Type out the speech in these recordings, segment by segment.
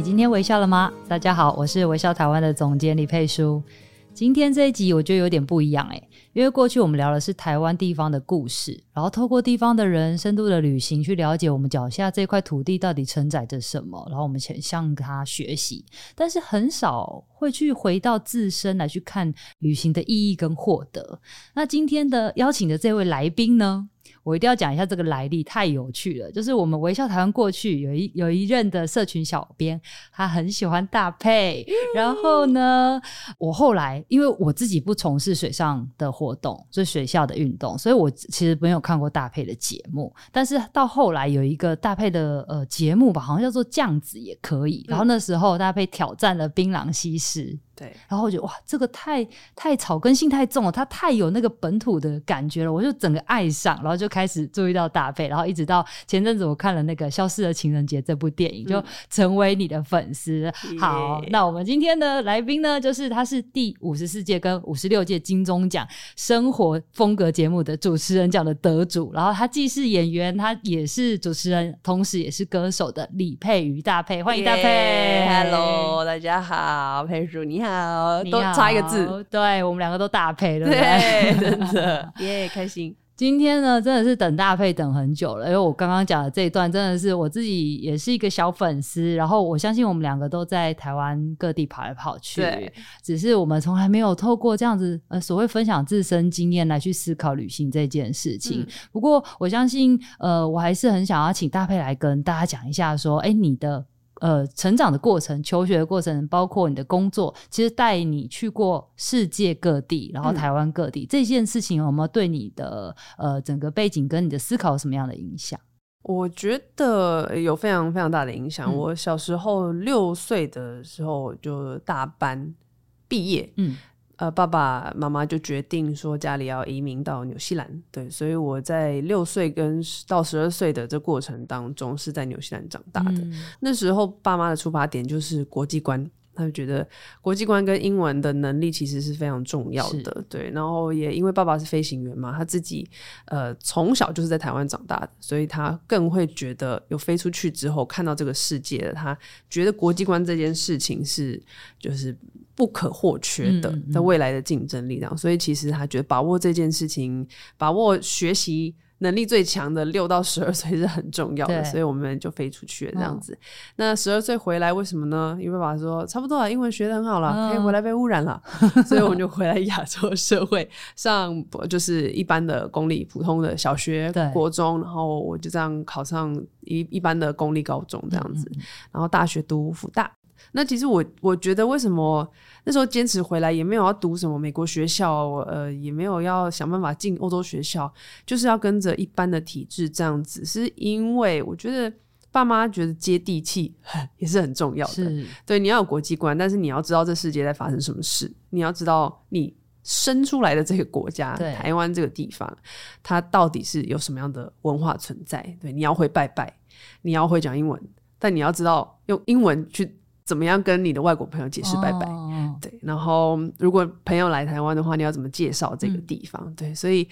你今天微笑了吗？大家好，我是微笑台湾的总监李佩书。今天这一集我觉得有点不一样诶，因为过去我们聊的是台湾地方的故事，然后透过地方的人深度的旅行去了解我们脚下这块土地到底承载着什么，然后我们想向他学习，但是很少会去回到自身来去看旅行的意义跟获得。那今天的邀请的这位来宾呢？我一定要讲一下这个来历，太有趣了。就是我们微笑台湾过去有一有一任的社群小编，他很喜欢大佩。嗯、然后呢，我后来因为我自己不从事水上的活动，就水下的运动，所以我其实没有看过大配的节目。但是到后来有一个大配的呃节目吧，好像叫做酱子也可以。然后那时候大配挑战了槟榔西施。对，然后我觉得哇，这个太太草根性太重了，它太有那个本土的感觉了，我就整个爱上，然后就开始注意到大配，然后一直到前阵子我看了那个《消失的情人节》这部电影，就成为你的粉丝。嗯、好，那我们今天的来宾呢，就是他是第五十四届跟五十六届金钟奖生活风格节目的主持人奖的得主，然后他既是演员，他也是主持人，同时也是歌手的李佩瑜大佩，欢迎大佩。Hello，大家好，佩叔你好。好，都差一个字，对，我们两个都大配了，对，真的 耶，yeah, 开心。今天呢，真的是等大配等很久了，因为我刚刚讲的这一段，真的是我自己也是一个小粉丝。然后我相信我们两个都在台湾各地跑来跑去，对，只是我们从来没有透过这样子呃所谓分享自身经验来去思考旅行这件事情。嗯、不过我相信，呃，我还是很想要请大配来跟大家讲一下，说，哎，你的。呃，成长的过程、求学的过程，包括你的工作，其实带你去过世界各地，然后台湾各地，嗯、这件事情有没有对你的呃整个背景跟你的思考有什么样的影响？我觉得有非常非常大的影响。嗯、我小时候六岁的时候就大班毕业，嗯。呃，爸爸妈妈就决定说家里要移民到纽西兰，对，所以我在六岁跟到十二岁的这过程当中是在纽西兰长大的。嗯、那时候爸妈的出发点就是国际观。他就觉得国际观跟英文的能力其实是非常重要的，对。然后也因为爸爸是飞行员嘛，他自己呃从小就是在台湾长大的，所以他更会觉得有飞出去之后看到这个世界的，他觉得国际观这件事情是就是不可或缺的，在未来的竞争力量。所以其实他觉得把握这件事情，把握学习。能力最强的六到十二岁是很重要的，所以我们就飞出去了这样子。嗯、那十二岁回来为什么呢？因为爸爸说差不多了，英文学的很好了，嗯、可以回来被污染了，所以我们就回来亚洲社会上，就是一般的公立普通的小学、国中，然后我就这样考上一一般的公立高中这样子，然后大学读复大。那其实我我觉得为什么那时候坚持回来，也没有要读什么美国学校，呃，也没有要想办法进欧洲学校，就是要跟着一般的体制这样子，是因为我觉得爸妈觉得接地气 也是很重要的。对，你要有国际观，但是你要知道这世界在发生什么事，你要知道你生出来的这个国家对台湾这个地方，它到底是有什么样的文化存在。对，你要会拜拜，你要会讲英文，但你要知道用英文去。怎么样跟你的外国朋友解释拜拜？哦、对，然后如果朋友来台湾的话，你要怎么介绍这个地方？嗯、对，所以，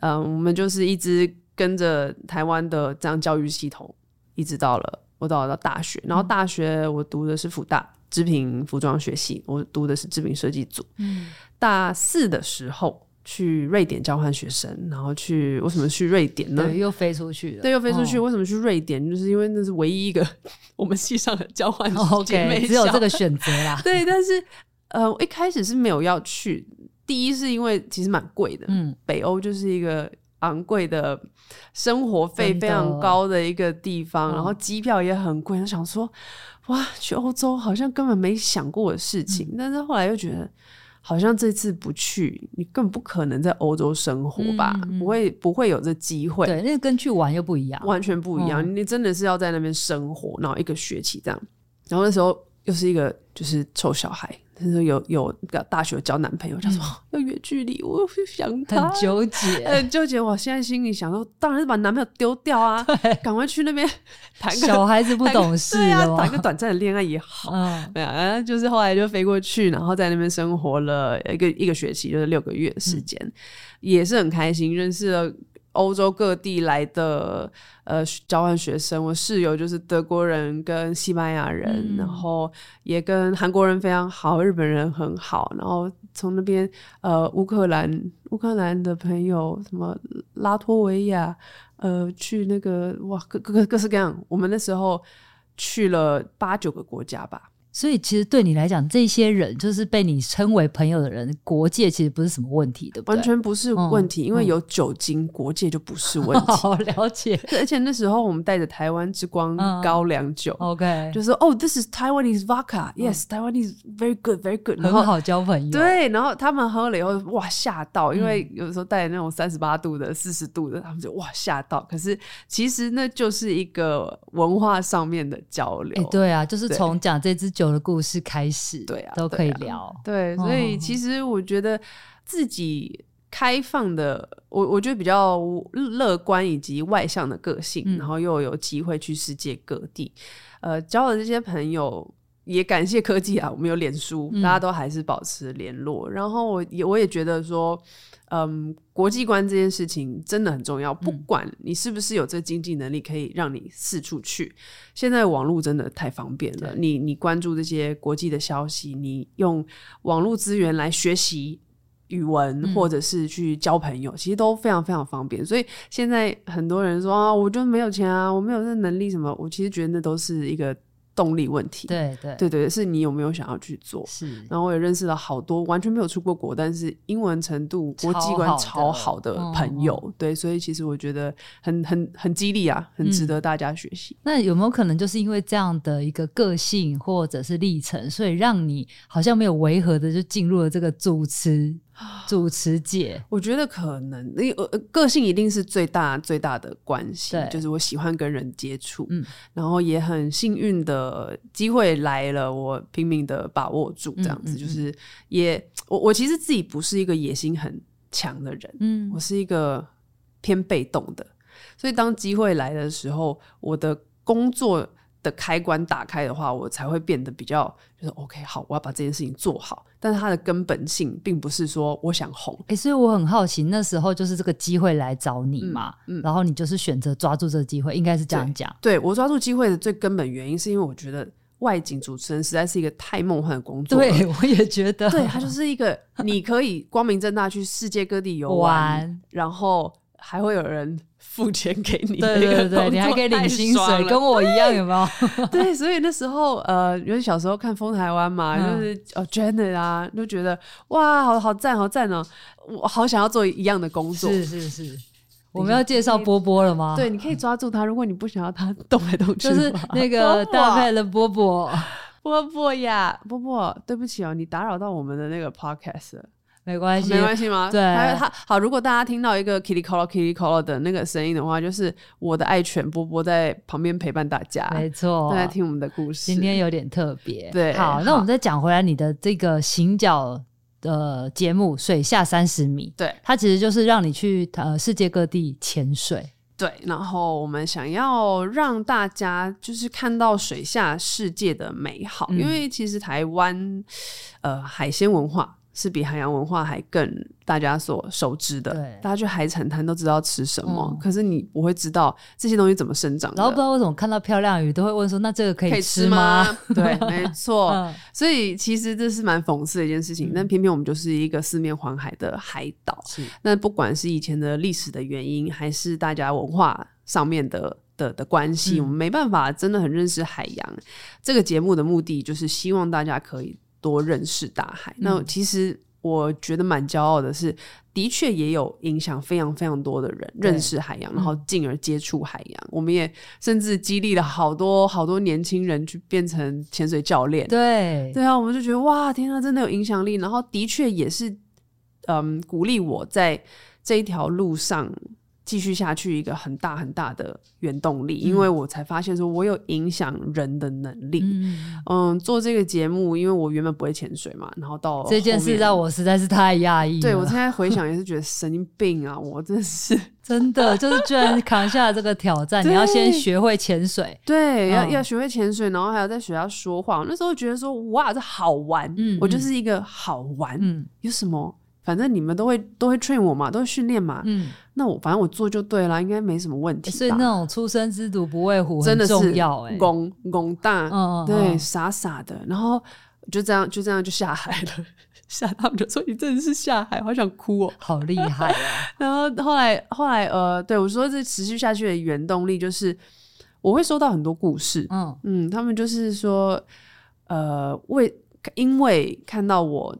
嗯、呃，我们就是一直跟着台湾的这样教育系统，一直到了我到了到大学，然后大学我读的是福大织品服装学系，我读的是织品设计组。嗯，大四的时候。去瑞典交换学生，然后去为什么去瑞典呢？对，又飞出去了。对，又飞出去。哦、为什么去瑞典？就是因为那是唯一一个 我们系上的交换姐妹校，只有这个选择啦。对，但是呃，我一开始是没有要去。第一是因为其实蛮贵的，嗯，北欧就是一个昂贵的生活费非常高的一个地方，然后机票也很贵。我想说，哇，去欧洲好像根本没想过的事情，嗯、但是后来又觉得。好像这次不去，你根本不可能在欧洲生活吧？嗯嗯、不会，不会有这机会。对，那跟去玩又不一样，完全不一样。嗯、你真的是要在那边生活，然后一个学期这样。然后那时候又是一个就是臭小孩。他说有有个大学交男朋友，他说要远距离，我想他，很纠结，很纠结。我现在心里想说，当然是把男朋友丢掉啊，赶快去那边谈个小孩子不懂事，对啊，谈个短暂的恋爱也好。嗯，没有，就是后来就飞过去，然后在那边生活了一个一个学期，就是六个月的时间，嗯、也是很开心，认识了。欧洲各地来的呃交换学生，我室友就是德国人跟西班牙人，然后也跟韩国人非常好，日本人很好，然后从那边呃乌克兰乌克兰的朋友什么拉脱维亚呃去那个哇各各各式各样，我们那时候去了八九个国家吧。所以其实对你来讲，这些人就是被你称为朋友的人，国界其实不是什么问题，对不对？完全不是问题，嗯、因为有酒精，嗯、国界就不是问题。好了解。而且那时候我们带着台湾之光高粱酒、嗯、，OK，就是哦，this is Taiwanese vodka，yes，Taiwanese、嗯、very good，very good，很好交朋友。对，然后他们喝了以后，哇，吓到，因为有时候带那种三十八度的、四十度的，他们就哇吓到。可是其实那就是一个文化上面的交流。欸、对啊，就是从讲这支酒。的故事开始，对啊，都可以聊。对，所以其实我觉得自己开放的，我我觉得比较乐观以及外向的个性，嗯、然后又有机会去世界各地，呃，交了这些朋友，也感谢科技啊，我们有脸书，大家都还是保持联络。嗯、然后我也我也觉得说。嗯，国际观这件事情真的很重要。不管你是不是有这经济能力，可以让你四处去。嗯、现在网络真的太方便了。你你关注这些国际的消息，你用网络资源来学习语文，嗯、或者是去交朋友，其实都非常非常方便。所以现在很多人说啊，我就没有钱啊，我没有这能力什么，我其实觉得那都是一个。动力问题，对对对对，是你有没有想要去做？是，然后我也认识了好多完全没有出过国，但是英文程度、国际观超好的朋友。嗯、对，所以其实我觉得很很很激励啊，很值得大家学习、嗯。那有没有可能就是因为这样的一个个性或者是历程，所以让你好像没有违和的就进入了这个主持？主持界，我觉得可能，因为呃，个性一定是最大最大的关系。就是我喜欢跟人接触，嗯，然后也很幸运的机会来了，我拼命的把握住，这样子，嗯嗯嗯，就是也我我其实自己不是一个野心很强的人，嗯，我是一个偏被动的，所以当机会来的时候，我的工作。的开关打开的话，我才会变得比较就是 OK，好，我要把这件事情做好。但是它的根本性并不是说我想红，哎、欸，所以我很好奇，那时候就是这个机会来找你嘛，嗯，嗯，然后你就是选择抓住这个机会，应该是这样讲。对，我抓住机会的最根本原因，是因为我觉得外景主持人实在是一个太梦幻的工作。对，我也觉得，对，它就是一个你可以光明正大去世界各地游玩，玩然后还会有人。付钱给你，对对对，你还可以领薪水，跟我一样，有没有？对，所以那时候，呃，因为小时候看《风台湾》嘛，嗯、就是哦，Janet 啊，就觉得哇，好好赞，好赞哦，我好想要做一样的工作。是是是，我们要介绍波波了吗？对，你可以抓住他，如果你不想要他动来动去，就是那个大派的波波，波波呀，波波，对不起哦，你打扰到我们的那个 Podcast 了。没关系，没关系吗？对，还有他好。如果大家听到一个 kitty call kitty call 的那个声音的话，就是我的爱犬波波在旁边陪伴大家。没错，在听我们的故事。今天有点特别。对，好，那我们再讲回来，你的这个行脚的节目《水下三十米》，对，它其实就是让你去呃世界各地潜水。对，然后我们想要让大家就是看到水下世界的美好，嗯、因为其实台湾呃海鲜文化。是比海洋文化还更大家所熟知的，对大家去海产摊都知道吃什么，嗯、可是你不会知道这些东西怎么生长的。然后不知道为什么看到漂亮鱼都会问说：“那这个可以吃吗？”对，没错。嗯、所以其实这是蛮讽刺的一件事情，嗯、但偏偏我们就是一个四面环海的海岛。是，那不管是以前的历史的原因，还是大家文化上面的的的关系，嗯、我们没办法真的很认识海洋。这个节目的目的就是希望大家可以。多认识大海，嗯、那其实我觉得蛮骄傲的是，的确也有影响非常非常多的人认识海洋，然后进而接触海洋。嗯、我们也甚至激励了好多好多年轻人去变成潜水教练。对，对啊，我们就觉得哇，天啊，真的有影响力。然后的确也是，嗯，鼓励我在这一条路上继续下去一个很大很大的原动力，嗯、因为我才发现说我有影响人的能力。嗯，嗯，做这个节目，因为我原本不会潜水嘛，然后到这件事让我实在是太讶异。对，我现在回想也是觉得神经病啊！我真是 真的就是居然扛下了这个挑战，你要先学会潜水，对，要、嗯、要学会潜水，然后还要在学校说话。那时候觉得说哇，这好玩，嗯，我就是一个好玩，嗯，有什么？反正你们都会都会 train 我嘛，都会训练嘛。嗯，那我反正我做就对了，应该没什么问题。所以那种初生之犊不畏虎很重要哎、欸，拱拱大，嗯对，嗯傻傻的，然后就这样就这样就下海了。下他们就说你真的是下海，好想哭哦，好厉害啊！然后后来后来呃，对我说这持续下去的原动力就是我会收到很多故事，嗯嗯，他们就是说呃为因为看到我。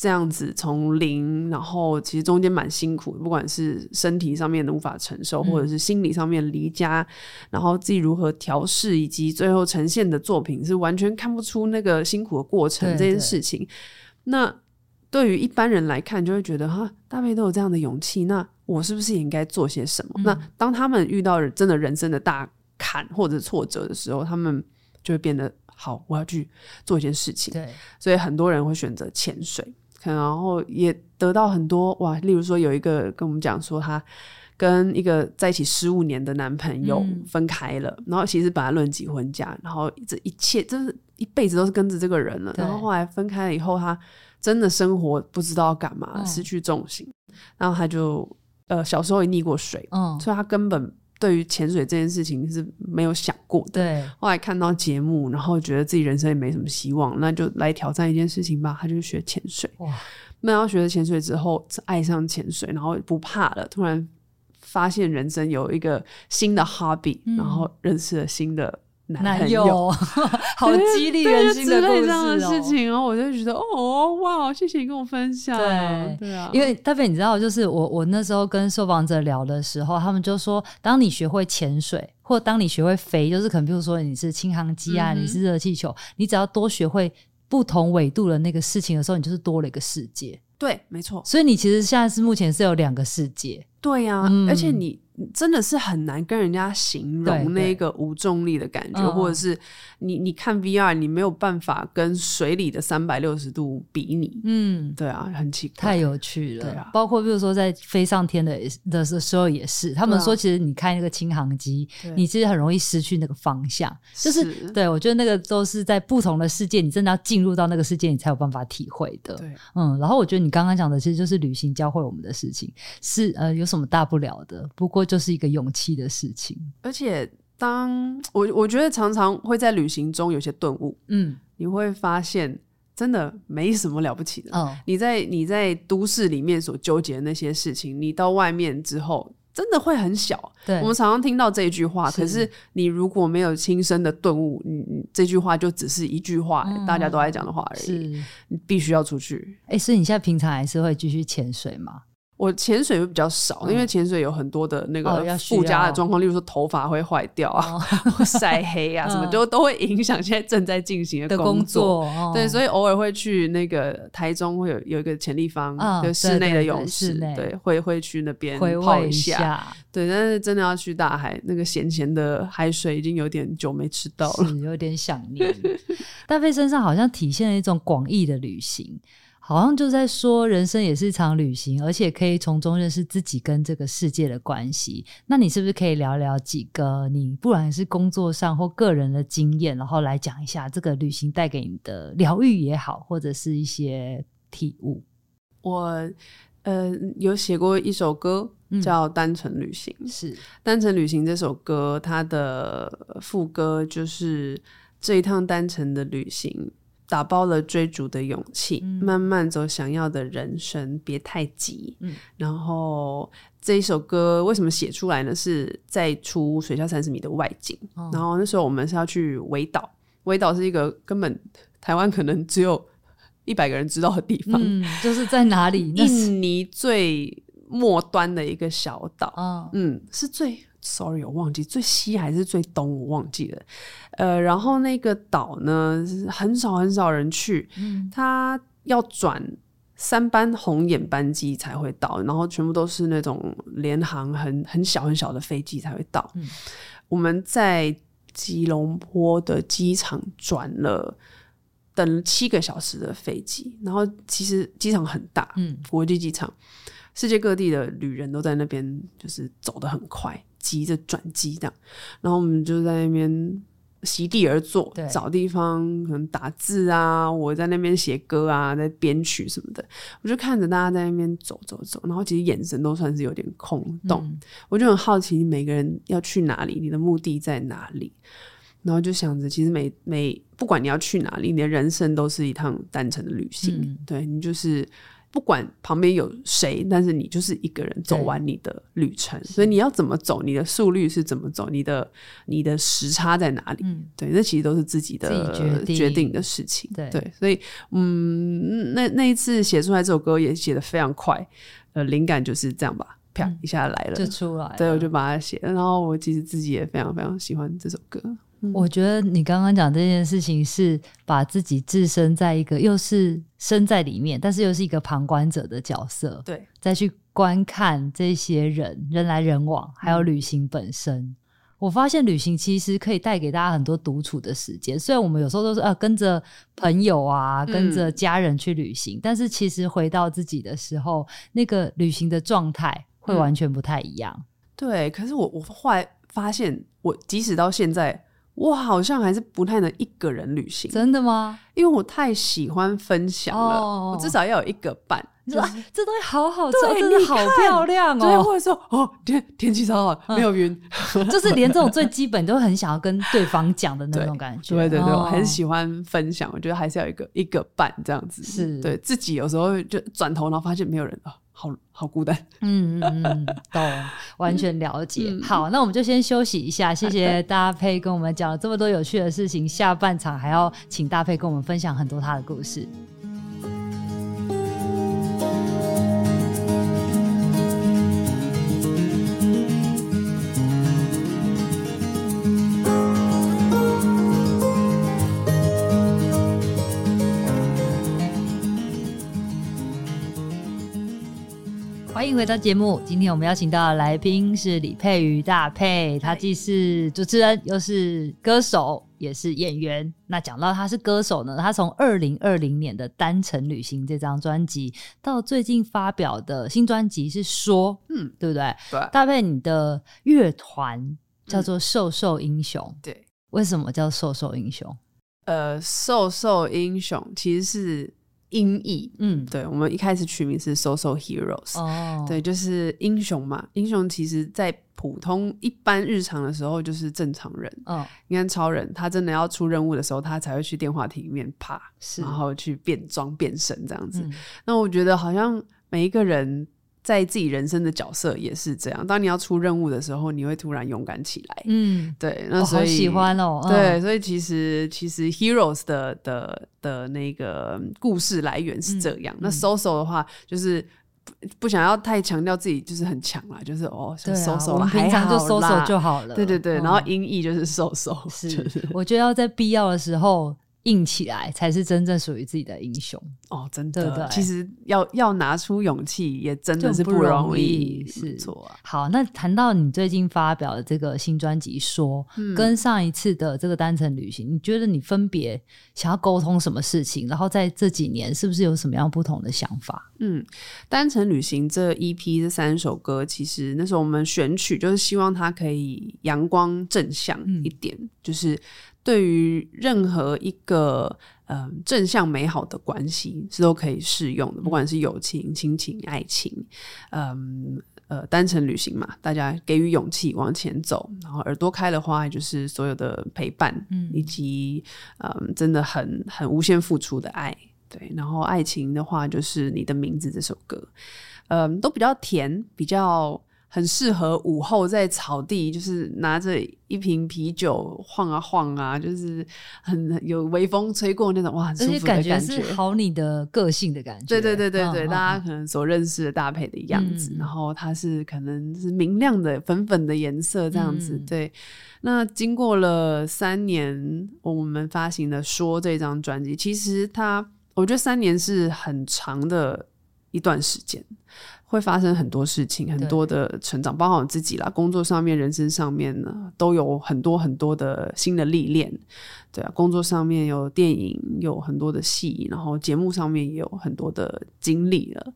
这样子从零，然后其实中间蛮辛苦的，不管是身体上面的无法承受，或者是心理上面离家，然后自己如何调试，以及最后呈现的作品是完全看不出那个辛苦的过程这件事情。那对于一般人来看，就会觉得哈，大贝都有这样的勇气，那我是不是也应该做些什么？那当他们遇到真的人生的大坎或者挫折的时候，他们就会变得好，我要去做一件事情。对，所以很多人会选择潜水。然后也得到很多哇，例如说有一个跟我们讲说，她跟一个在一起十五年的男朋友分开了，嗯、然后其实本来论及婚嫁，然后这一切就是一辈子都是跟着这个人了，然后后来分开了以后，他真的生活不知道干嘛，嗯、失去重心，然后他就呃小时候也溺过水，嗯，所以他根本。对于潜水这件事情是没有想过的。对，后来看到节目，然后觉得自己人生也没什么希望，那就来挑战一件事情吧。他就学潜水。哇！那要学了潜水之后，爱上潜水，然后不怕了。突然发现人生有一个新的 hobby，嗯，然后认识了新的。男友，好激励人心的故事哦！的事情哦，我就觉得哦哇，谢谢你跟我分享。对对啊，因为大飞，你知道，就是我我那时候跟受访者聊的时候，他们就说，当你学会潜水，或当你学会飞，就是可能比如说你是轻航机啊，嗯、你是热气球，你只要多学会不同纬度的那个事情的时候，你就是多了一个世界。对，没错。所以你其实现在是目前是有两个世界。对呀、啊，嗯、而且你。真的是很难跟人家形容那个无重力的感觉，或者是你你看 VR，你没有办法跟水里的三百六十度比拟。嗯，对啊，很奇怪，太有趣了。对啊，包括比如说在飞上天的的时候也是，他们说其实你开那个轻航机，你其实很容易失去那个方向。就是对我觉得那个都是在不同的世界，你真的要进入到那个世界，你才有办法体会的。对，嗯，然后我觉得你刚刚讲的其实就是旅行教会我们的事情，是呃有什么大不了的？不过。就是一个勇气的事情，而且当我我觉得常常会在旅行中有些顿悟，嗯，你会发现真的没什么了不起的。哦，你在你在都市里面所纠结的那些事情，你到外面之后真的会很小。对，我们常常听到这一句话，是，可是你如果没有亲身的顿悟，你这句话就只是一句话，嗯，大家都爱讲的话而已。是，你必须要出去。哎，所以你现在平常还是会继续潜水吗？我潜水会比较少，嗯、因为潜水有很多的那个附加的状况，哦、例如说头发会坏掉啊，晒、哦、黑啊，什么就都会影响现在正在进行的工作。对，所以偶尔会去那个台中会有有一个潜立方，哦、就室内的泳池，对，会会去那边泡一下。一下对，但是真的要去大海，那个咸咸的海水已经有点久没吃到了，有点想念。大飞身上好像体现了一种广义的旅行。好像就在说，人生也是一场旅行，而且可以从中认识自己跟这个世界的关系。那你是不是可以聊聊几个你不管是工作上或个人的经验，然后来讲一下这个旅行带给你的疗愈也好，或者是一些体悟？我呃有写过一首歌叫《单程旅行》，嗯、是《单程旅行》这首歌，它的副歌就是这一趟单程的旅行。打包了追逐的勇气，嗯、慢慢走想要的人生，别太急。嗯、然后这一首歌为什么写出来呢？是在出水下三十米的外景。哦、然后那时候我们是要去维岛，维岛是一个根本台湾可能只有一百个人知道的地方。嗯，就是在哪里？印尼最末端的一个小岛。哦、嗯，是最。Sorry，我忘记最西还是最东，我忘记了。呃，然后那个岛呢，很少很少人去。嗯，它要转三班红眼班机才会到，然后全部都是那种联航很很小很小的飞机才会到。嗯、我们在吉隆坡的机场转了等了七个小时的飞机，然后其实机场很大，嗯，国际机场，世界各地的旅人都在那边，就是走得很快，急着转机这样，然后我们就在那边。席地而坐，找地方可能打字啊，我在那边写歌啊，在编曲什么的，我就看着大家在那边走走走，然后其实眼神都算是有点空洞，嗯、我就很好奇，每个人要去哪里，你的目的在哪里，然后就想着，其实每每不管你要去哪里，你的人生都是一趟单程的旅行，嗯、对你就是。不管旁边有谁，但是你就是一个人走完你的旅程，所以你要怎么走，你的速率是怎么走，你的你的时差在哪里？嗯、对，那其实都是自己的决定，的事情。对，对，所以嗯，那那一次写出来这首歌也写得非常快，呃，灵感就是这样吧，啪一下来了，就出来了。对，我就把它写了，然后我其实自己也非常非常喜欢这首歌。我觉得你刚刚讲这件事情是把自己置身在一个又是身在里面，但是又是一个旁观者的角色，对，再去观看这些人人来人往，还有旅行本身。嗯、我发现旅行其实可以带给大家很多独处的时间。虽然我们有时候都是呃跟着朋友啊，跟着家人去旅行，嗯、但是其实回到自己的时候，那个旅行的状态会完全不太一样。嗯、对，可是我我后来发现，我即使到现在。我好像还是不太能一个人旅行，真的吗？因为我太喜欢分享了，oh, 我至少要有一个伴。就是、啊，这东西好好吃，真的好漂亮哦！对，或者说哦，天天气超好，没有云，嗯、就是连这种最基本都很想要跟对方讲的那种感觉。对对对，哦、我很喜欢分享，我觉得还是要有一个一个伴这样子。是对自己有时候就转头，然后发现没有人啊。好好孤单，嗯嗯嗯，懂，完全了解。嗯、好，那我们就先休息一下，谢谢 大佩跟我们讲了这么多有趣的事情。下半场还要请大佩跟我们分享很多他的故事。回到节目。今天我们邀请到的来宾是李佩瑜大佩，他既是主持人，又是歌手，也是演员。那讲到他是歌手呢，他从二零二零年的《单程旅行》这张专辑，到最近发表的新专辑是说，嗯，对不对？对。大佩，你的乐团叫做瘦瘦英雄，嗯、对。为什么叫瘦瘦英雄？呃，瘦瘦英雄其实是。音译，嗯，对，我们一开始取名是 Social Heroes，哦，对，就是英雄嘛。英雄其实，在普通一般日常的时候，就是正常人。哦，你看超人，他真的要出任务的时候，他才会去电话亭里面爬，然后去变装变身这样子。嗯，那我觉得好像每一个人。在自己人生的角色也是这样。当你要出任务的时候，你会突然勇敢起来。嗯，对。那所以、哦、喜欢哦。对，嗯、所以其实其实 Heroes 的的的那个故事来源是这样。嗯、那 SoSo 的话，就是不不想要太强调自己就是很强啦，就是哦，SoSo，我们平常就 SoSo 就好了。对对对，然后音译就是 SoSo。是，就是、我觉得要在必要的时候。硬起来才是真正属于自己的英雄哦！真的，对对，其实要要拿出勇气，也真的是不容易，是错啊。好，那谈到你最近发表的这个新专辑《说》，嗯，跟上一次的这个单程旅行，你觉得你分别想要沟通什么事情？然后在这几年是不是有什么样不同的想法？嗯，单程旅行这 EP 这三首歌，其实那时候我们选曲就是希望它可以阳光正向一点，嗯、就是。对于任何一个嗯、呃、正向美好的关系是都可以适用的，不管是友情、亲情、爱情，嗯呃单程旅行嘛，大家给予勇气往前走，然后耳朵开的话，就是所有的陪伴，嗯，以及嗯真的很很无限付出的爱，对，然后爱情的话，就是你的名字这首歌，嗯，都比较甜，比较。很适合午后在草地，就是拿着一瓶啤酒晃啊晃啊，就是很有微风吹过那种哇，很舒服的感觉，是好你的个性的感觉。对对对对对，嗯、大家可能所认识的搭配的样子，嗯、然后它是可能是明亮的粉粉的颜色这样子。嗯、对，那经过了三年，我们发行的《说》这张专辑，其实它。我觉得三年是很长的一段时间，会发生很多事情，很多的成长，包括我自己啦，工作上面、人生上面呢，都有很多很多的新的历练。对啊，工作上面有电影，有很多的戏，然后节目上面也有很多的经历了。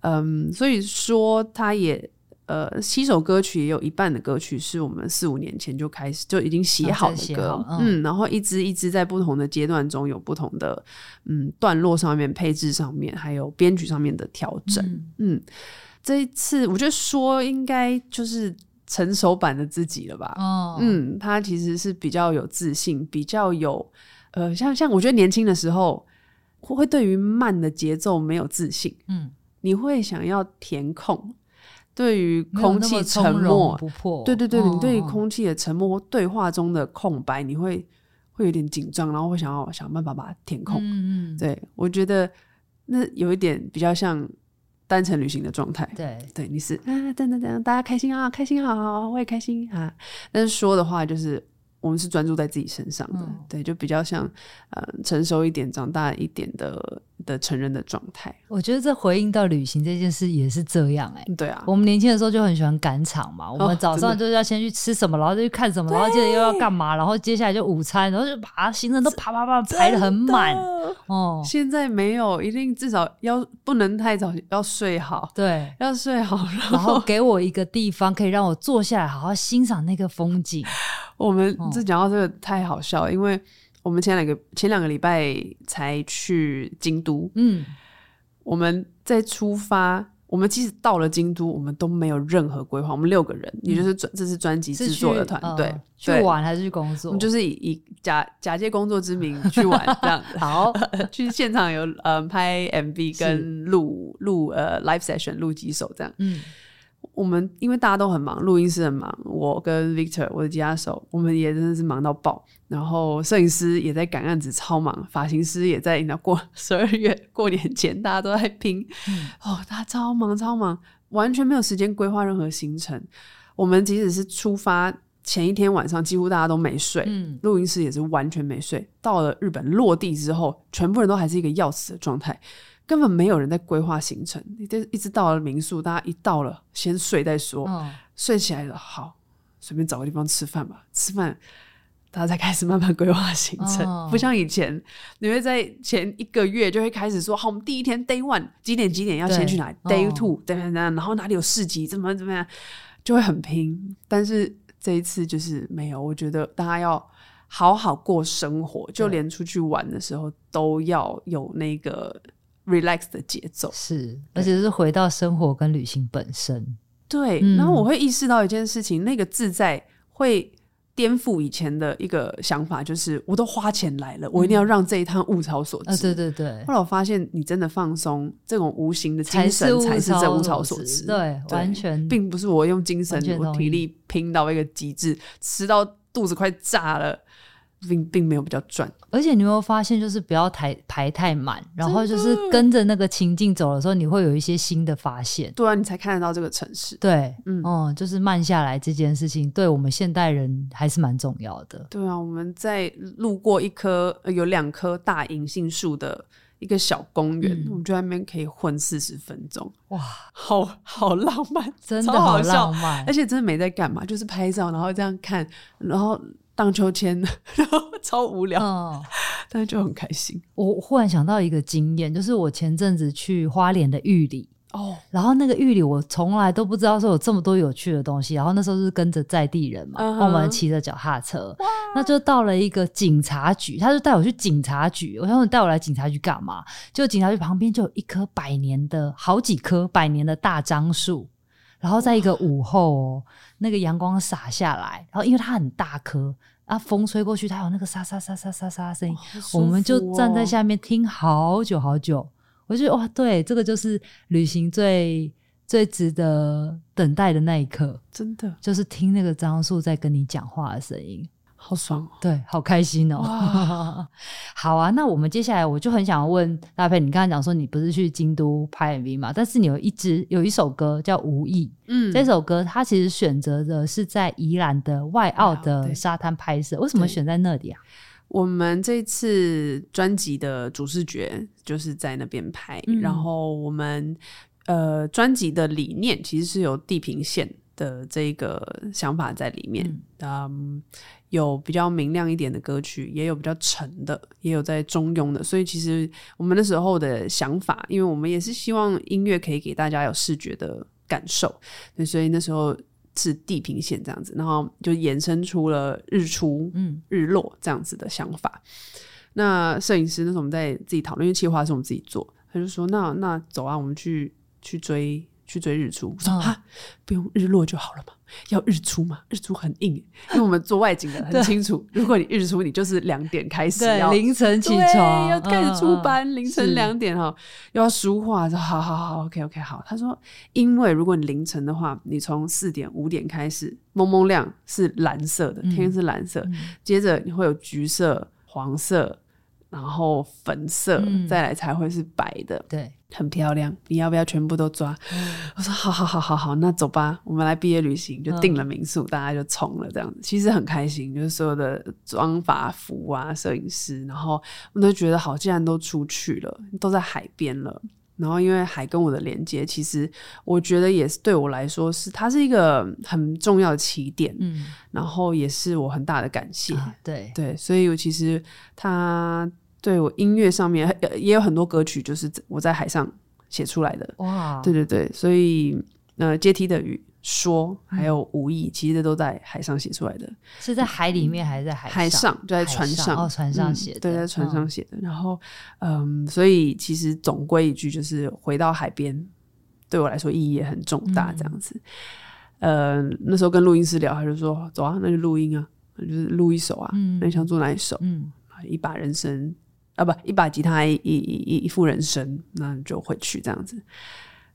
嗯，所以说他也。呃，七首歌曲也有一半的歌曲是我们四五年前就开始就已经写好的歌，哦嗯，嗯，然后一支一支在不同的阶段中有不同的嗯段落上面、配置上面，还有编曲上面的调整。嗯，嗯，这一次我觉得说应该就是成熟版的自己了吧。哦，嗯，他其实是比较有自信，比较有呃，像像我觉得年轻的时候会对于慢的节奏没有自信，嗯，你会想要填空。对于空气沉默，对对对，你对于空气的沉默或对话中的空白，你会会有点紧张，然后会想要想办法把它填空。嗯嗯，对，我觉得那有一点比较像单程旅行的状态。对对，你是啊，等等等，大家开心啊，开心好好，我也开心啊。但是说的话就是。我们是专注在自己身上的，嗯、对，就比较像呃成熟一点、长大一点的的成人的状态。我觉得这回应到旅行这件事也是这样哎、欸。对啊，我们年轻的时候就很喜欢赶场嘛，我们早上就是要先去吃什么，哦、然后就去看什么，然后接着又要干嘛，然后接下来就午餐，然后就把行程都啪啪啪排得很满哦。现在没有，一定至少要不能太早，要睡好，对，要睡好，然后给我一个地方可以让我坐下来好好欣赏那个风景。我们这讲到这个太好笑了，哦、因为我们前两个前两个礼拜才去京都，嗯，我们在出发，我们即使到了京都，我们都没有任何规划。我们六个人，嗯、也就是专这是专辑制作的团队，呃、去玩还是去工作？我们就是以以假假借工作之名去玩这样子。好，去现场有呃拍 MV 跟录录呃 live session 录几首这样，嗯。我们因为大家都很忙，录音师很忙，我跟 Victor 我的吉他手，我们也真的是忙到爆。然后摄影师也在赶案子，超忙。发型师也在，那过 十二月过年前，大家都在拼。嗯、哦，他超忙超忙，完全没有时间规划任何行程。我们即使是出发前一天晚上，几乎大家都没睡。嗯，录音师也是完全没睡。到了日本落地之后，全部人都还是一个要死的状态。根本没有人在规划行程，你这一直到了民宿，大家一到了先睡再说，哦、睡起来了好，随便找个地方吃饭吧，吃饭大家才开始慢慢规划行程，哦、不像以前，你会在前一个月就会开始说，好，我们第一天 day one 几点几点要先去哪对，day two 等等等，然后哪里有市集，怎么怎么样，就会很拼。但是这一次就是没有，我觉得大家要好好过生活，就连出去玩的时候都要有那个。Relax 的节奏是，而且是回到生活跟旅行本身。对，嗯、然后我会意识到一件事情，那个自在会颠覆以前的一个想法，就是我都花钱来了，嗯、我一定要让这一趟物超所值。啊、对对对。后来我发现，你真的放松，这种无形的精神才是这物超所值。对，对完全，并不是我用精神、我体力拼到一个极致，吃到肚子快炸了。并并没有比较赚，而且你有没有发现，就是不要排排太满，然后就是跟着那个情境走的时候，你会有一些新的发现。对啊，你才看得到这个城市。对，嗯，哦，就是慢下来这件事情，对我们现代人还是蛮重要的。对啊，我们在路过一棵有两棵大银杏树的一个小公园，嗯、我们就在那边可以混四十分钟。哇，好好浪漫，真的好浪漫，而且真的没在干嘛，就是拍照，然后这样看，然后。荡秋千，然后超无聊，哦、但是就很开心。我忽然想到一个经验，就是我前阵子去花莲的玉里哦，然后那个玉里我从来都不知道说有这么多有趣的东西。然后那时候是跟着在地人嘛，我们骑着脚踏车，那就到了一个警察局，他就带我去警察局。我想说你带我来警察局干嘛？就警察局旁边就有一棵百年的好几棵百年的大樟树，然后在一个午后哦。那个阳光洒下来，然后因为它很大颗，啊，风吹过去，它有那个沙沙沙沙沙沙声音，哦、我们就站在下面听好久好久。我就觉得哇，对，这个就是旅行最最值得等待的那一刻，真的就是听那个樟树在跟你讲话的声音。好爽哦，对，好开心哦。好啊，那我们接下来我就很想问大佩，你刚才讲说你不是去京都拍 MV 嘛？但是你有一支有一首歌叫《无意》，嗯，这首歌它其实选择的是在宜兰的外澳的沙滩拍摄，为什么选在那里啊？我们这次专辑的主视觉就是在那边拍，嗯、然后我们呃专辑的理念其实是有地平线的这个想法在里面，嗯，嗯，有比较明亮一点的歌曲，也有比较沉的，也有在中庸的，所以其实我们那时候的想法，因为我们也是希望音乐可以给大家有视觉的感受，所以那时候。是地平线这样子，然后就衍生出了日出、嗯、日落这样子的想法。那摄影师那时候我们在自己讨论，因为企划是我们自己做，他就说：“那那走啊，我们去去追。”去追日出，我说啊，不用日落就好了嘛，要日出嘛，日出很硬，因为我们做外景的很清楚，如果你日出，你就是两点开始要凌晨起床，要开始出班，凌晨两点哈，又要梳化，说好好好，OK OK 好。他说，因为如果你凌晨的话，你从四点五点开始，蒙蒙亮是蓝色的，天是蓝色，接着你会有橘色、黄色，然后粉色，再来才会是白的，对。很漂亮，你要不要全部都抓？嗯、我说好好好好好，那走吧，我们来毕业旅行，就订了民宿，嗯、大家就冲了这样子。其实很开心，就是所有的妆发服啊，摄影师，然后我都觉得好，既然都出去了，都在海边了，然后因为海跟我的连接，其实我觉得也是对我来说是它是一个很重要的起点，嗯，然后也是我很大的感谢，啊、对对，所以我其实他。对，我音乐上面也有很多歌曲，就是我在海上写出来的。哇，对对对，所以呃，阶梯的雨说还有无意，其实都在海上写出来的。是在海里面还是在海上？海上就在船上哦，船上写的，对，在船上写的。然后嗯，所以其实总归一句就是回到海边，对我来说意义也很重大。这样子，呃，那时候跟录音师聊，他就说：“走啊，那就录音啊，就是录一首啊。那你想做哪一首？嗯，一把人生。”啊不，一把吉他，一一一一副人声，那就回去这样子，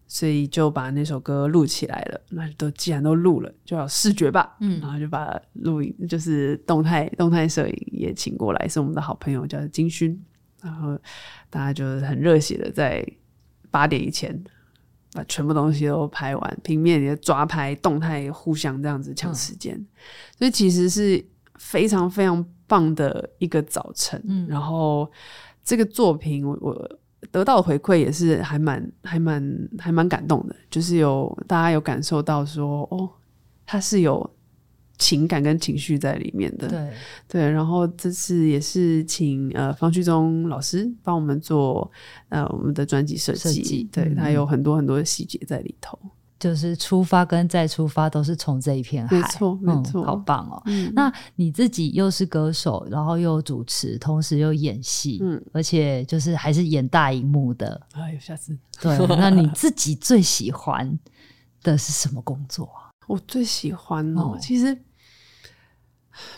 所以就把那首歌录起来了。那都既然都录了，就要视觉吧，嗯，然后就把录影，就是动态动态摄影也请过来，是我们的好朋友叫金勋，然后大家就是很热血的在八点以前把全部东西都拍完，平面也抓拍，动态互相这样子抢时间，嗯，所以其实是非常非常。放的一个早晨，嗯，然后这个作品我我得到的回馈也是还蛮还蛮还蛮感动的，就是有大家有感受到说哦，它是有情感跟情绪在里面的，对。对。然后这次也是请呃方旭中老师帮我们做呃我们的专辑设计，设计。对，他有很多很多的细节在里头。就是出发跟再出发都是从这一片海，没错，没错，嗯，好棒哦！嗯，那你自己又是歌手，然后又主持，同时又演戏，嗯，而且就是还是演大荧幕的。哎呦，下次对，那你自己最喜欢的是什么工作啊？我最喜欢哦，其实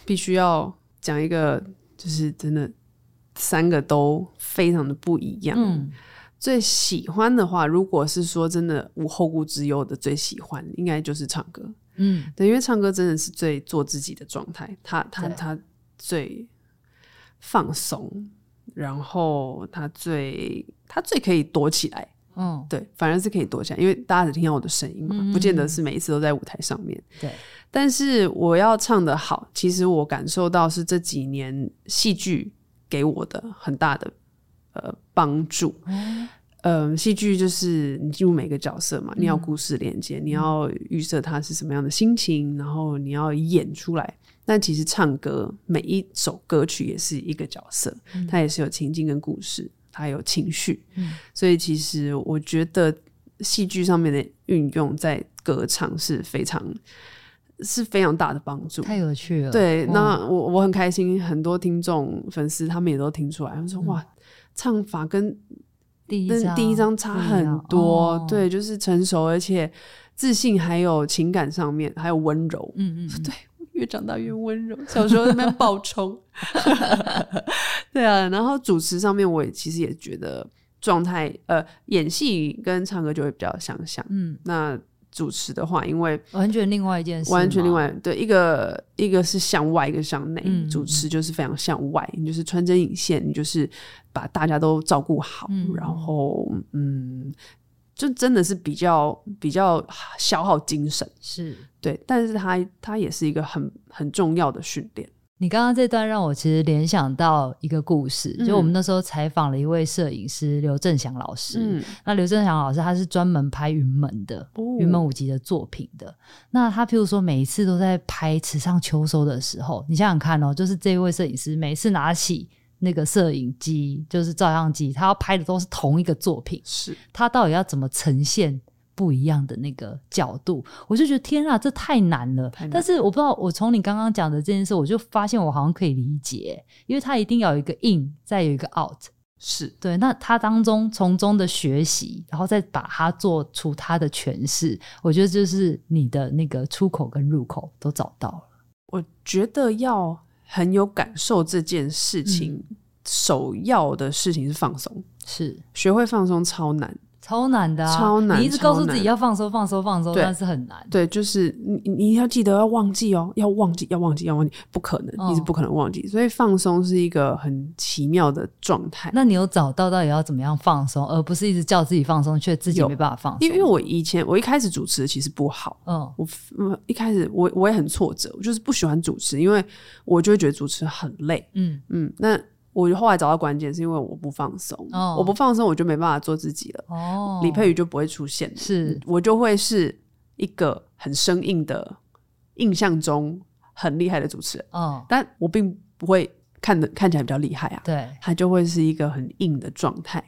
必须要讲一个，就是真的三个都非常的不一样。嗯。最喜欢的话，如果是说真的无后顾之忧的，最喜欢应该就是唱歌。嗯，对，因为唱歌真的是最做自己的状态，他他他最放松，然后他最他最可以躲起来。嗯，对，反而是可以躲起来，因为大家只听到我的声音嘛，嗯、不见得是每一次都在舞台上面。对，但是我要唱的好，其实我感受到是这几年戏剧给我的很大的。呃，帮助，嗯、呃，戏剧就是你进入每个角色嘛，嗯、你要故事连接，你要预设他是什么样的心情，然后你要演出来。但其实唱歌，每一首歌曲也是一个角色，嗯、它也是有情境跟故事，它有情绪。嗯、所以其实我觉得戏剧上面的运用在歌唱是非常是非常大的帮助，太有趣了。对，那我我很开心，很多听众粉丝他们也都听出来，他们说哇。唱法跟第一张第一张差很多，哦、对，就是成熟，而且自信，还有情感上面，还有温柔。嗯，嗯嗯，对，越长大越温柔。小时候在那边爆冲，对啊。然后主持上面，我也其实也觉得状态，呃，演戏跟唱歌就会比较相像。嗯，那。主持的话，因为完全另外一件事，完全另外对一个一个是向外，一个向内。嗯、主持就是非常向外，你就是穿针引线，你就是把大家都照顾好，嗯、然后嗯，就真的是比较比较消耗精神，是对。但是它它也是一个很很重要的训练，你刚刚这段让我其实联想到一个故事，嗯、就我们那时候采访了一位摄影师刘正祥老师。嗯、那刘正祥老师他是专门拍云门的、哦、云门舞集的作品的。那他譬如说每一次都在拍池上秋收的时候，你想想看哦，就是这位摄影师每次拿起那个摄影机，就是照相机，他要拍的都是同一个作品。是他到底要怎么呈现？不一样的那个角度，我就觉得天啊，这太难了。难，但是我不知道，我从你刚刚讲的这件事，我就发现我好像可以理解，因为它一定要有一个 in，再有一个 out，是对。那他当中从中的学习，然后再把它做出他的诠释，我觉得就是你的那个出口跟入口都找到了。我觉得要很有感受这件事情，嗯、首要的事情是放松，是学会放松超难。超难的啊！超难，你一直告诉自己要放松、放松、放松，但是很难。对，就是你，你要记得要忘记哦，要忘记，要忘记，要忘记，不可能，哦、你是不可能忘记。所以放松是一个很奇妙的状态。那你有找到到底要怎么样放松，而不是一直叫自己放松，却自己没办法放松？因为我以前我一开始主持其实不好，嗯，我一开始我我也很挫折，我就是不喜欢主持，因为我就会觉得主持很累。嗯嗯，那。我后来找到关键，是因为我不放松，oh. 我不放松，我就没办法做自己了。哦，李佩瑜就不会出现，是我就会是一个很生硬的，印象中很厉害的主持人。哦，但我并不会看的看起来比较厉害啊。对，他就会是一个很硬的状态。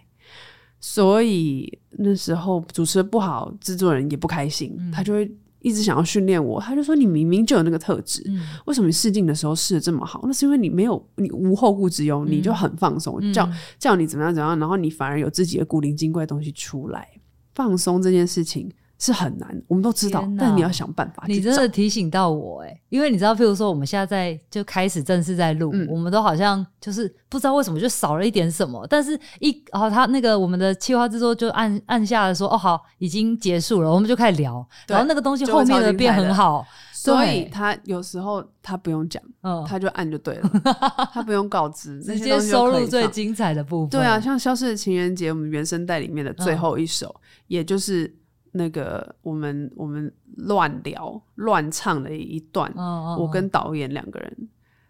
所以那时候主持的不好，制作人也不开心，嗯、他就会。一直想要训练我，他就说，你明明就有那个特质，嗯、为什么试镜的时候试的这么好？那是因为你没有，你无后顾之忧，嗯、你就很放松，嗯、叫叫你怎么样怎么样，然后你反而有自己的古灵精怪的东西出来。放松这件事情。是很难，我们都知道，但你要想办法。你真的提醒到我哎、欸，因为你知道，譬如说我们现在在就开始正式在录，嗯、我们都好像就是不知道为什么就少了一点什么，但是一哦，他那个我们的企划制作就按按下了说哦好，已经结束了，我们就开始聊，然后那个东西后面的变很好，所以他有时候他不用讲，嗯，他就按就对了，他不用告知，直接收入最精彩的部分。对啊，像《消失的情人节》我们原声带里面的最后一首，嗯、也就是。那个我们我们乱聊乱唱的一段，我跟导演两个人，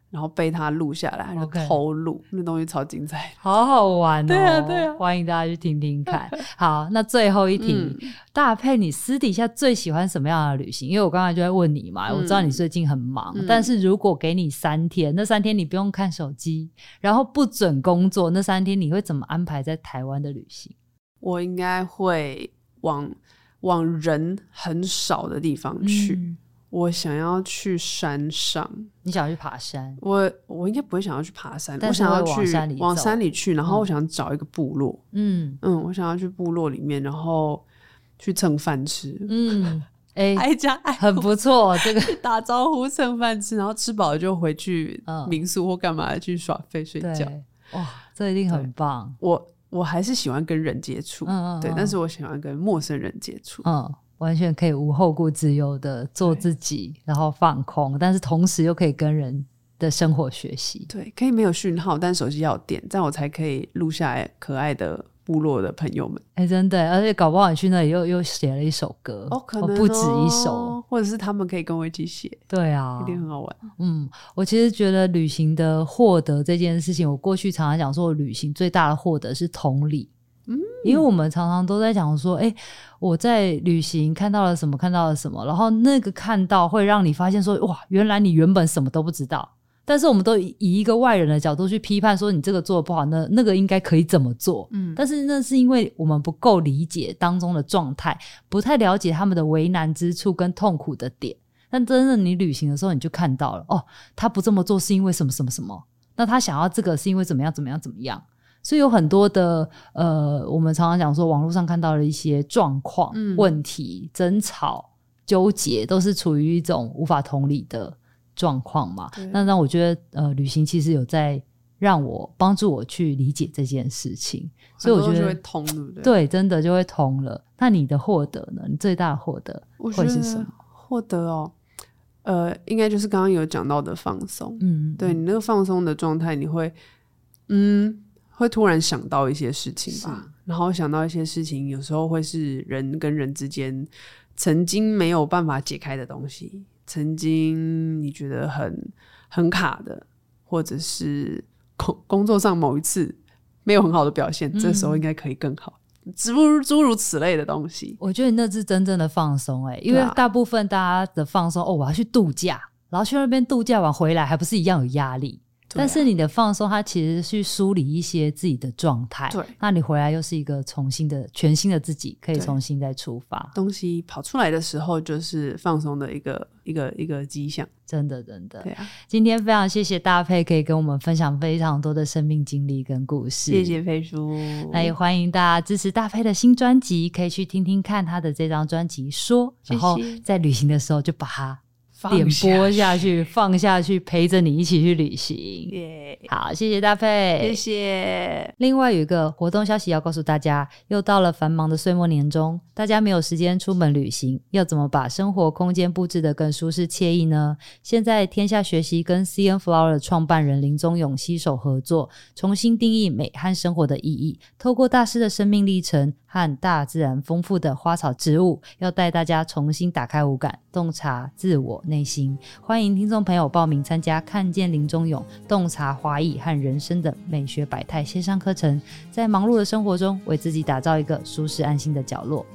然后被他录下来，然后偷录那东西超精彩，好好玩哦！对啊对啊，欢迎大家去听听看。好，那最后一题，嗯、大佩，你私底下最喜欢什么样的旅行？因为我刚才就在问你嘛，我知道你最近很忙，嗯、但是如果给你三天，那三天你不用看手机，然后不准工作，那三天你会怎么安排在台湾的旅行？我应该会往。往人很少的地方去，嗯、我想要去山上。你想要去爬山？我我应该不会想要去爬山，我想要去往山里去，然后我想找一个部落。嗯嗯，我想要去部落里面，然后去蹭饭吃。嗯，哎、欸，挨家挨，很不错。这个 打招呼蹭饭吃，然后吃饱了就回去民宿或干嘛去耍废睡觉。哇，这一定很棒。我。我还是喜欢跟人接触，嗯嗯，对，但是我喜欢跟陌生人接触，嗯，完全可以无后顾之忧的做自己，然后放空，但是同时又可以跟人的生活学习，对，可以没有讯号，但手机要电，这样我才可以录下来可爱的。部落的朋友们，哎、欸，真的，而且搞不好你去那里又又写了一首歌，哦，可能、哦、不止一首，或者是他们可以跟我一起写，对啊，一定很好玩。嗯，我其实觉得旅行的获得这件事情，我过去常常讲说，旅行最大的获得是同理，嗯，因为我们常常都在讲说，哎、欸，我在旅行看到了什么，看到了什么，然后那个看到会让你发现说，哇，原来你原本什么都不知道。但是我们都以一个外人的角度去批判，说你这个做的不好，那那个应该可以怎么做？嗯，但是那是因为我们不够理解当中的状态，不太了解他们的为难之处跟痛苦的点。但真的你旅行的时候，你就看到了，哦，他不这么做是因为什么什么什么？那他想要这个是因为怎么样怎么样怎么样？所以有很多的呃，我们常常讲说网络上看到的一些状况、嗯、问题、争吵、纠结，都是处于一种无法同理的。状况嘛，对那让我觉得，呃，旅行其实有在让我帮助我去理解这件事情，所以我觉得就会通，对不对？对，真的就会通了。那你的获得呢？你最大的获得会是什么？获得哦，呃，应该就是刚刚有讲到的放松。嗯，对你那个放松的状态，你会，嗯，会突然想到一些事情吧，然后想到一些事情，有时候会是人跟人之间曾经没有办法解开的东西。曾经你觉得很很卡的，或者是工工作上某一次没有很好的表现，嗯、这时候应该可以更好，诸如诸如此类的东西。我觉得那是真正的放松哎、欸，因为大部分大家的放松、啊、哦，我要去度假，然后去那边度假完回来还不是一样有压力。但是你的放松，它其实去梳理一些自己的状态。对，那你回来又是一个重新的、全新的自己，可以重新再出发。东西跑出来的时候，就是放松的一个一个一个迹象。真的，真的。对啊，今天非常谢谢大佩，可以跟我们分享非常多的生命经历跟故事。谢谢佩叔。那也欢迎大家支持大佩的新专辑，可以去听听看他的这张专辑《说》，然后在旅行的时候就把它。点播下去，放下去，陪着你一起去旅行。耶、好，谢谢大佩，谢谢。另外有一个活动消息要告诉大家，又到了繁忙的岁末年终，大家没有时间出门旅行，要怎么把生活空间布置得更舒适惬意呢？现在天下学习跟 C.N. Flower 的创办人林宗勇携手合作，重新定义美和生活的意义，透过大师的生命历程和大自然丰富的花草植物，要带大家重新打开五感，洞察自我。内心，欢迎听众朋友报名参加《看见林中勇洞察华裔和人生的美学百态》线上课程，在忙碌的生活中为自己打造一个舒适安心的角落。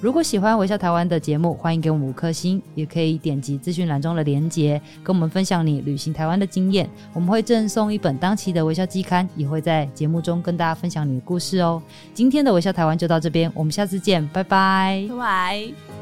如果喜欢微笑台湾的节目，欢迎给我们五颗星，也可以点击资讯栏中的连结，跟我们分享你旅行台湾的经验。我们会赠送一本当期的微笑季刊，也会在节目中跟大家分享你的故事哦。今天的微笑台湾就到这边，我们下次见，拜拜，拜拜。